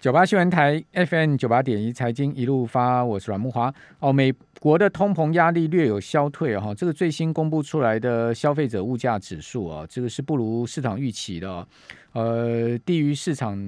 九八新闻台 FM 九八点一财经一路发，我是阮木华。哦，美国的通膨压力略有消退哈，这个最新公布出来的消费者物价指数啊，这个是不如市场预期的，呃，低于市场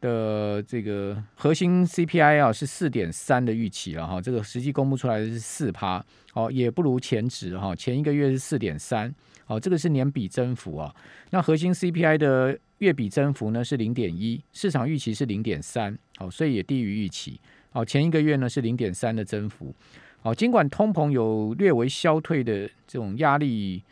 的这个核心 CPI 啊是四点三的预期了哈，这个实际公布出来的是四趴，哦，也不如前值哈，前一个月是四点三，哦，这个是年比增幅啊，那核心 CPI 的。月比增幅呢是零点一，市场预期是零点三，好，所以也低于预期。好，前一个月呢是零点三的增幅。好，尽管通膨有略微消退的这种压力，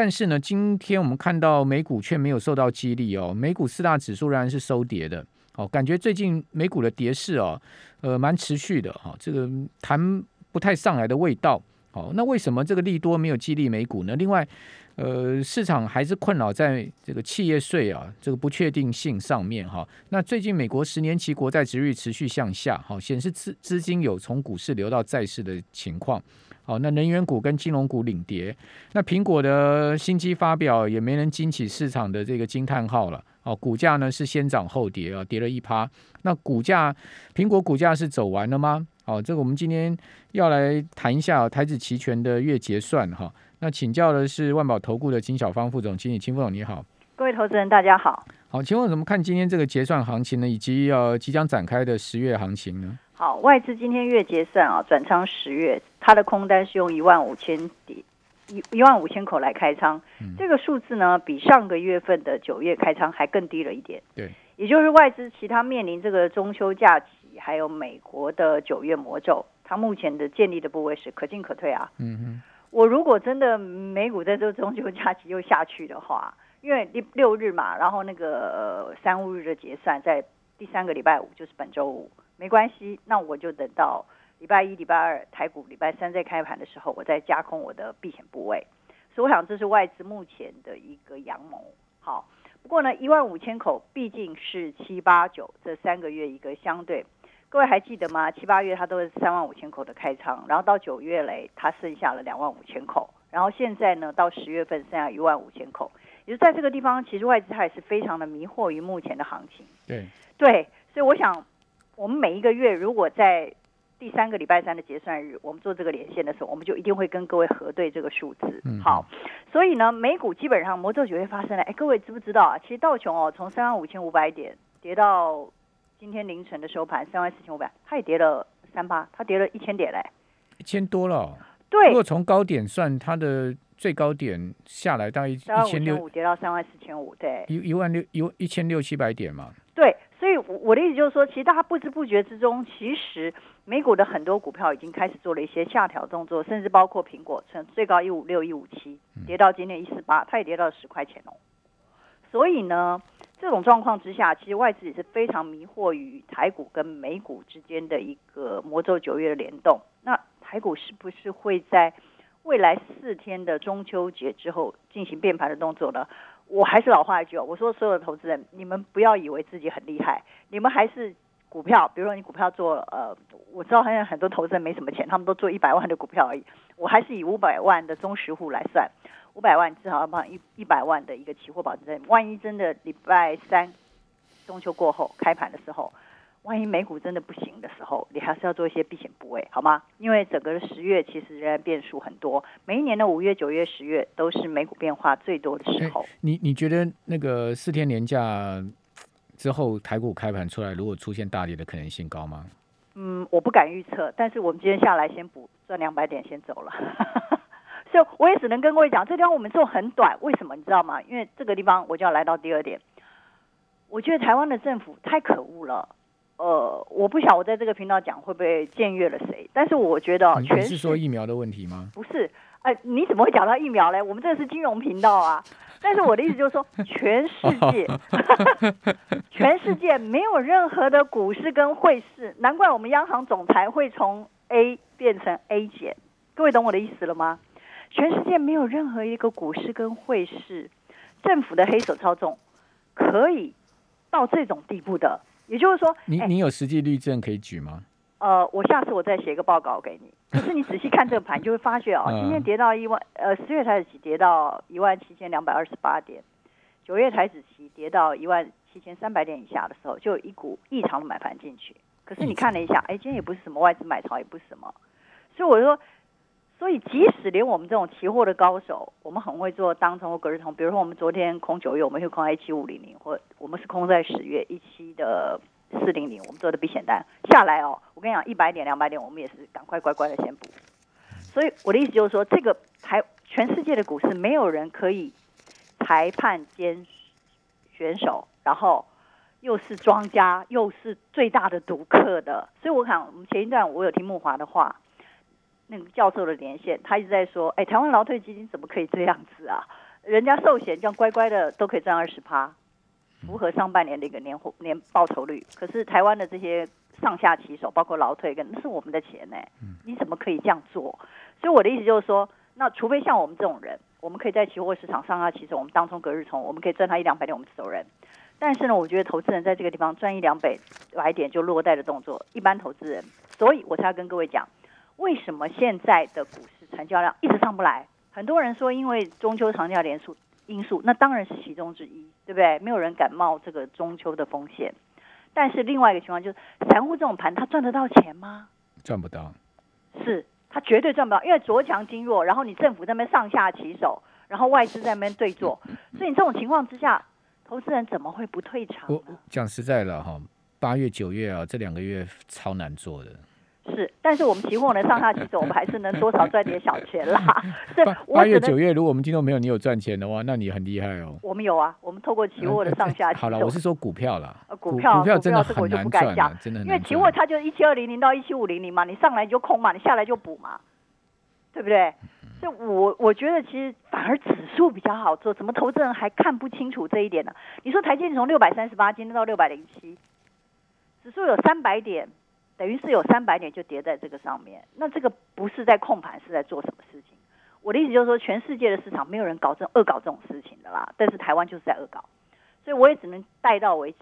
但是呢，今天我们看到美股却没有受到激励哦。美股四大指数仍然是收跌的。哦，感觉最近美股的跌势哦，呃，蛮持续的哈，这个谈不太上来的味道。好，那为什么这个利多没有激励美股呢？另外。呃，市场还是困扰在这个企业税啊这个不确定性上面哈。那最近美国十年期国债值率持续向下，好显示资资金有从股市流到债市的情况。好，那能源股跟金融股领跌。那苹果的新机发表也没能惊起市场的这个惊叹号了。哦，股价呢是先涨后跌啊，跌了一趴。那股价苹果股价是走完了吗？哦，这个我们今天要来谈一下台子期权的月结算哈。那请教的是万宝投顾的金小芳副总经理，金副总你好，各位投资人大家好。好，请问怎么看今天这个结算行情呢？以及呃即将展开的十月行情呢？好，外资今天月结算啊，转仓十月，它的空单是用一万五千底一一万五千口来开仓，这个数字呢，比上个月份的九月开仓还更低了一点。对，也就是外资其他面临这个中秋假期，还有美国的九月魔咒，它目前的建立的部位是可进可退啊。嗯哼。我如果真的美股在这中秋假期又下去的话，因为六六日嘛，然后那个三五日的结算在第三个礼拜五，就是本周五，没关系，那我就等到礼拜一、礼拜二台股礼拜三再开盘的时候，我再加空我的避险部位。所以我想这是外资目前的一个阳谋。好，不过呢，一万五千口毕竟是七八九这三个月一个相对。各位还记得吗？七八月它都是三万五千口的开仓，然后到九月嘞，它剩下了两万五千口，然后现在呢，到十月份剩下一万五千口，也就在这个地方，其实外资它也是非常的迷惑于目前的行情。对对，所以我想，我们每一个月如果在第三个礼拜三的结算日，我们做这个连线的时候，我们就一定会跟各位核对这个数字。嗯，好，所以呢，美股基本上魔咒九月发生了。哎，各位知不知道啊？其实道琼哦，从三万五千五百点跌到。今天凌晨的收盘三万四千五百，它也跌了三八，它跌了一千点嘞，一千多了。对，如果从高点算，它的最高点下来大概一千六，跌到三万四千五，对，一一万六一一千六七百点嘛。对，我的意思就是说，其实大家不知不觉之中，其实美股的很多股票已经开始做了一些下调动作，甚至包括苹果从最高一五六一五七跌到今天一四八，它也跌到十块钱哦。所以呢。这种状况之下，其实外资也是非常迷惑于台股跟美股之间的一个魔咒九月的联动。那台股是不是会在未来四天的中秋节之后进行变盘的动作呢？我还是老话一句哦，我说所有的投资人，你们不要以为自己很厉害，你们还是股票，比如说你股票做呃，我知道好像很多投资人没什么钱，他们都做一百万的股票而已。我还是以五百万的中实户来算。五百万至少要放一一百万的一个期货保证金，万一真的礼拜三中秋过后开盘的时候，万一美股真的不行的时候，你还是要做一些避险部位，好吗？因为整个十月其实仍然变数很多，每一年的五月、九月、十月都是美股变化最多的时候。你你觉得那个四天年假之后台股开盘出来，如果出现大跌的可能性高吗？嗯，我不敢预测，但是我们今天下来先补赚两百点，先走了。所以我也只能跟各位讲，这地方我们做很短，为什么你知道吗？因为这个地方我就要来到第二点，我觉得台湾的政府太可恶了。呃，我不晓我在这个频道讲会不会僭越了谁，但是我觉得全是说疫苗的问题吗？不是，哎，你怎么会讲到疫苗嘞？我们这是金融频道啊。但是我的意思就是说，全世界，全世界没有任何的股市跟汇市，难怪我们央行总裁会从 A 变成 A 减。各位懂我的意思了吗？全世界没有任何一个股市跟汇市，政府的黑手操纵可以到这种地步的。也就是说，你你有实际例证可以举吗？呃，我下次我再写一个报告给你。可是你仔细看这个盘，就会发觉哦，今天跌到一万，呃，十月台子期跌到一万七千两百二十八点，九月台子期跌到一万七千三百点以下的时候，就有一股异常的买盘进去。可是你看了一下，哎，今天也不是什么外资买超，也不是什么，所以我说，所以即使连我们这种期货的高手，我们很会做当冲或隔日冲。比如说我们昨天空九月，我们就空在一七五零零，或我们是空在十月一七的四零零，我们做的避险单下来哦。我跟你讲，一百点、两百点，我们也是赶快乖乖的先补。所以我的意思就是说，这个台全世界的股市没有人可以裁判兼选手，然后。又是庄家，又是最大的赌客的，所以我想我们前一段我有听木华的话，那个教授的连线，他一直在说，哎，台湾劳退基金怎么可以这样子啊？人家寿险这样乖乖的都可以赚二十趴，符合上半年的一个年年报酬率。可是台湾的这些上下棋手，包括劳退跟那是我们的钱呢，你怎么可以这样做？所以我的意思就是说，那除非像我们这种人，我们可以在期货市场上下棋手，我们当中隔日冲，我们可以赚他一两百点，我们走人。但是呢，我觉得投资人在这个地方赚一两百百点就落袋的动作，一般投资人，所以我才要跟各位讲，为什么现在的股市成交量一直上不来？很多人说因为中秋长假连数因素，那当然是其中之一，对不对？没有人敢冒这个中秋的风险。但是另外一个情况就是，散户这种盘他赚得到钱吗？赚不到，是他绝对赚不到，因为着强经弱，然后你政府在那边上下其手，然后外资在那边对坐，所以你这种情况之下。投资人怎么会不退场？我讲实在了哈，八月九月啊，这两个月超难做的。是，但是我们期货能上下起走，我们还是能多少赚点小钱啦。八八月九月，如果我们今天没有你有赚钱的话，那你很厉害哦。我们有啊，我们透过期货的上下好了，我是说股票啦。股票股票真的很难赚，真的。因为期货它就一七二零零到一七五零零嘛，你上来你就空嘛，你下来就补嘛，对不对？就我我觉得其实反而指数比较好做，怎么投资人还看不清楚这一点呢？你说台积电从六百三十八今天到六百零七，指数有三百点，等于是有三百点就跌在这个上面。那这个不是在控盘，是在做什么事情？我的意思就是说，全世界的市场没有人搞这恶搞这种事情的啦，但是台湾就是在恶搞，所以我也只能带到为止。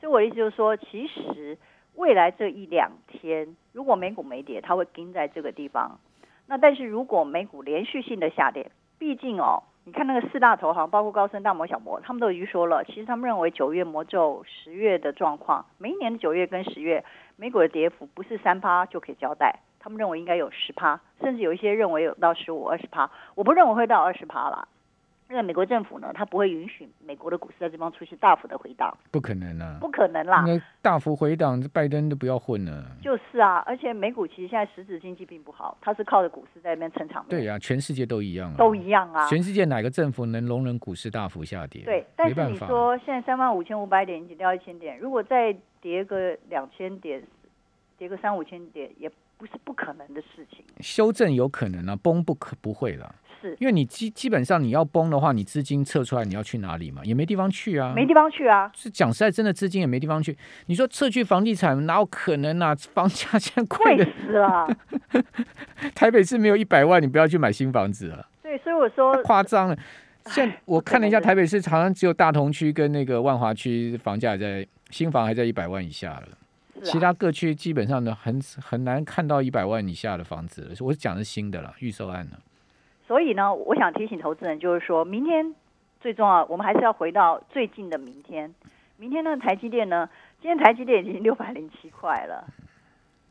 所以我的意思就是说，其实未来这一两天，如果美股没跌，它会盯在这个地方。那但是如果美股连续性的下跌，毕竟哦，你看那个四大投行，包括高盛、大摩、小摩，他们都已经说了，其实他们认为九月魔咒，十月的状况，每一年的九月跟十月，美股的跌幅不是三趴就可以交代，他们认为应该有十趴，甚至有一些认为有到十五、二十趴，我不认为会到二十趴了。因为美国政府呢，它不会允许美国的股市在这方出现大幅的回档，不可能啊，不可能啦。那大幅回档，拜登都不要混了。就是啊，而且美股其实现在实质经济并不好，它是靠着股市在那边撑场面。对呀，全世界都一样啊，都一样啊。全世界哪个政府能容忍股市大幅下跌？对，但是你说现在三万五千五百点已经掉一千点，如果再跌个两千点，跌个三五千点，也不是不可能的事情。修正有可能啊，崩不可不会了。是，因为你基基本上你要崩的话，你资金撤出来，你要去哪里嘛？也没地方去啊，没地方去啊。是讲实在，真的资金也没地方去。你说撤去房地产，哪有可能啊？房价现在贵的死了。台北市没有一百万，你不要去买新房子了。对，所以我说夸张了。现我看了一下，台北市好像只有大同区跟那个万华区房价在新房还在一百万以下了，其他各区基本上呢很很难看到一百万以下的房子了。我是讲的新的了，预售案了。所以呢，我想提醒投资人，就是说明天最重要，我们还是要回到最近的明天。明天呢，台积电呢，今天台积电已经六百零七块了。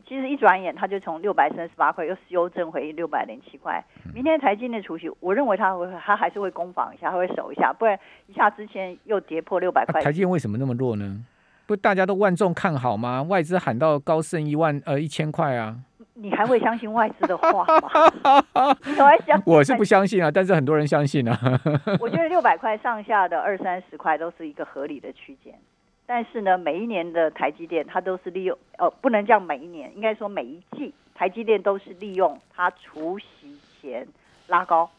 其实一转眼，它就从六百三十八块又修正回六百零七块。明天台积电储蓄，我认为它会，它还是会攻防一下，它会守一下，不然一下之前又跌破六百块。台积电为什么那么弱呢？不，大家都万众看好吗？外资喊到高盛一万呃一千块啊。你还会相信外资的话吗？你还相？我是不相信啊，但是很多人相信啊。我觉得六百块上下的二三十块都是一个合理的区间，但是呢，每一年的台积电它都是利用，呃，不能叫每一年，应该说每一季台积电都是利用它除夕前拉高，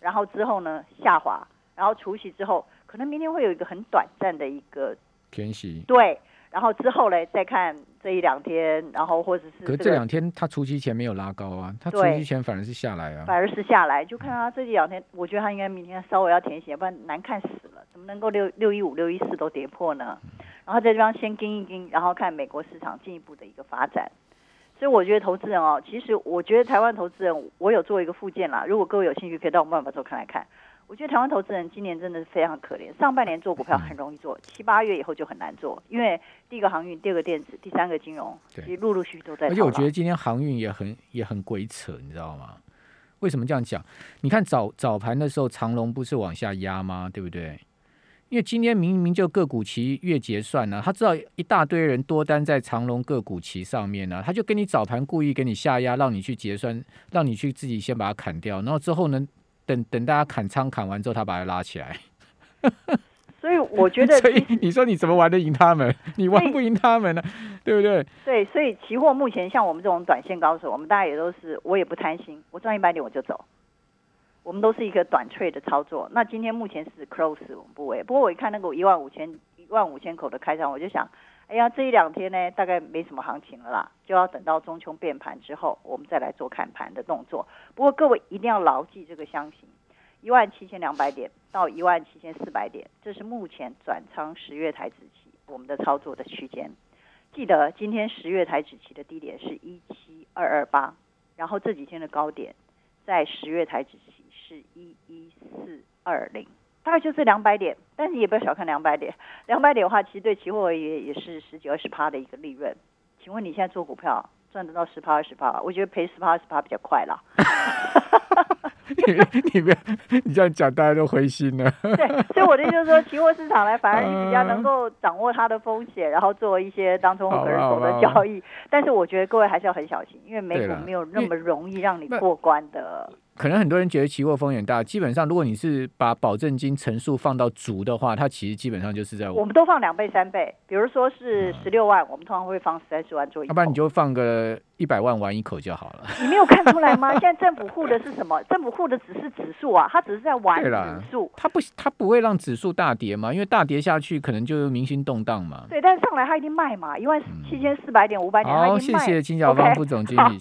然后之后呢下滑，然后除夕之后可能明天会有一个很短暂的一个偏息，对。然后之后嘞，再看这一两天，然后或者是。可这两天它除夕前没有拉高啊，它除夕前反而是下来啊。反而是下来，就看它这两天，我觉得它应该明天稍微要填写，不然难看死了。怎么能够六六一五、六一四都跌破呢？然后在这方先盯一盯，然后看美国市场进一步的一个发展。所以我觉得投资人哦，其实我觉得台湾投资人，我有做一个附件啦。如果各位有兴趣，可以到我们办法做看来看。我觉得台湾投资人今年真的是非常可怜，上半年做股票很容易做，七八月以后就很难做，因为第一个航运，第二个电子，第三个金融，对其实陆陆续续都在。而且我觉得今天航运也很也很鬼扯，你知道吗？为什么这样讲？你看早早盘的时候，长龙不是往下压吗？对不对？因为今天明明就个股期月结算呢、他知道一大堆人多单在长隆个股期上面呢、他就跟你早盘故意给你下压，让你去结算，让你去自己先把它砍掉，然后之后呢，等等大家砍仓砍完之后，他把它拉起来。所以我觉得 所以你说你怎么玩得赢他们？你玩不赢他们呢、对不对？对，所以期货目前像我们这种短线高手，我们大家也都是，我也不贪心，我赚一百点我就走。我们都是一个短脆的操作。那今天目前是 close 我们部位，不过我一看那个一万五千一万五千口的开仓，我就想，哎呀，这一两天呢，大概没什么行情了啦，就要等到中秋变盘之后，我们再来做看盘的动作。不过各位一定要牢记这个箱型，一万七千两百点到一万七千四百点，这是目前转仓十月台子期我们的操作的区间。记得今天十月台指期的低点是一七二二八，然后这几天的高点在十月台指期是一一四二零，大概就是两百点。但是也不要小看两百点，两百点的话，其实对期货也也是十几二十趴的一个利润。请问你现在做股票赚得到十趴二十趴？我觉得赔十趴二十趴比较快啦。你你不要你这样讲，大家都灰心了。对，所以我的意思就是说，期货市场呢，反而你比较嗯能够掌握它的风险，然后做一些当中可人手的交易。但是我觉得各位还是要很小心，因为美股没有那因么容易让你那过关的。可能很多人觉得期货风险大，基本上如果你是把保证金乘数放到足的话，它其实基本上就是在，我们都放两倍、三倍，比如说是十六万，我们通常会放三十万做一口。要不然你就放个一百万玩一口就好了。你没有看出来吗？现在政府护的是什么？政府护的只是指数啊，它只是在玩指数。它不，它不会让指数大跌嘛，因为大跌下去可能就民心动荡嘛。对，但是上来它一定卖嘛，一万七千四百点、五百点，它好，一定卖。谢谢金小芳副总经好理。